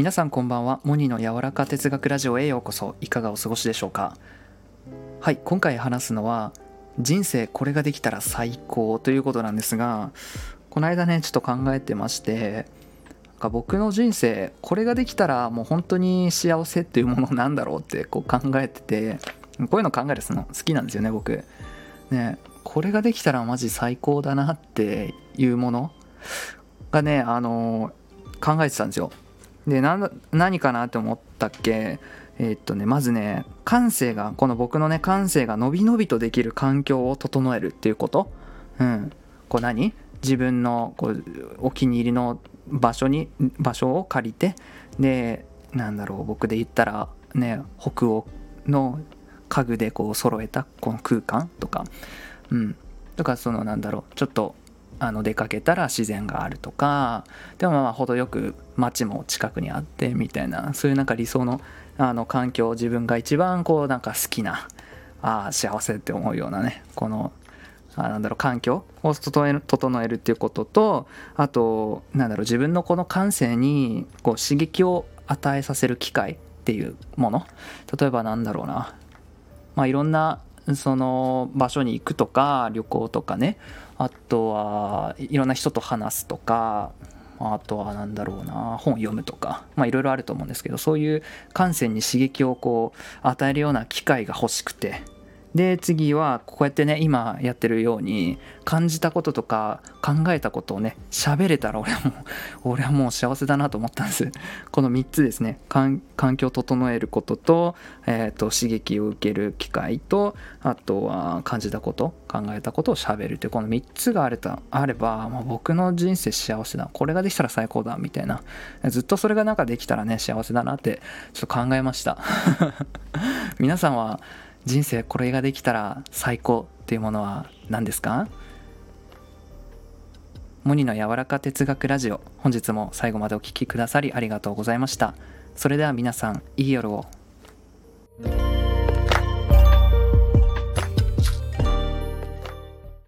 皆さんこんばんは。モニの柔らか哲学ラジオへようこそ。いかがお過ごしでしょうか？はい今回話すのは人生これができたら最高。ということなんですがこの間ねちょっと考えてましてか僕の人生これができたらもう本当に幸せっていうものなんだろうってこう考えててこういうの考えるの好きなんですよね僕。ねこれができたらマジ最高だなっていうものがねあの考えてたんですよ。で何かなって思ったっけ？えー、っとねまずね感性がこの僕のね感性が伸び伸びとできる環境を整えるっていうこと。うん。こう何？自分のこうお気に入りの場所に場所を借りてでなんだろう僕で言ったらね北欧の家具でこう揃えたこの空間とか。うん。とかそのなんだろうちょっとあの出かけたら自然があるとかでもまあ程よく街も近くにあってみたいなそういうなんか理想のあの環境自分が一番こうなんか好きなあ幸せって思うようなねこのあなんだろう環境を整える整えるっていうこととあとなんだろう自分のこの感性にこう刺激を与えさせる機会っていうもの。例えばなんだろうな。まあいろんなその場所に行くとか旅行とかね。あとはいろんな人と話すとかあとは何だろうな本読むとか。まあいろいろあると思うんですけどそういう感性に刺激をこう与えるような機会が欲しくて。で次はこうやってね今やってるように感じたこととか考えたことをね喋れたら俺はもう俺はもう幸せだなと思ったんです。この3つですね。環境を整えることと,、えーと、刺激を受ける機会とあとは感じたこと考えたことを喋るというこの3つがあれたあれば、まあ、僕の人生幸せだ。これができたら最高だみたいな。ずっとそれがなんかできたらね幸せだなってちょっと考えました。皆さんは人生これができたら最高っていうものは何ですか？モニの柔らか哲学ラジオ。本日も最後までお聴きくださりありがとうございました。それでは皆さんいい夜を。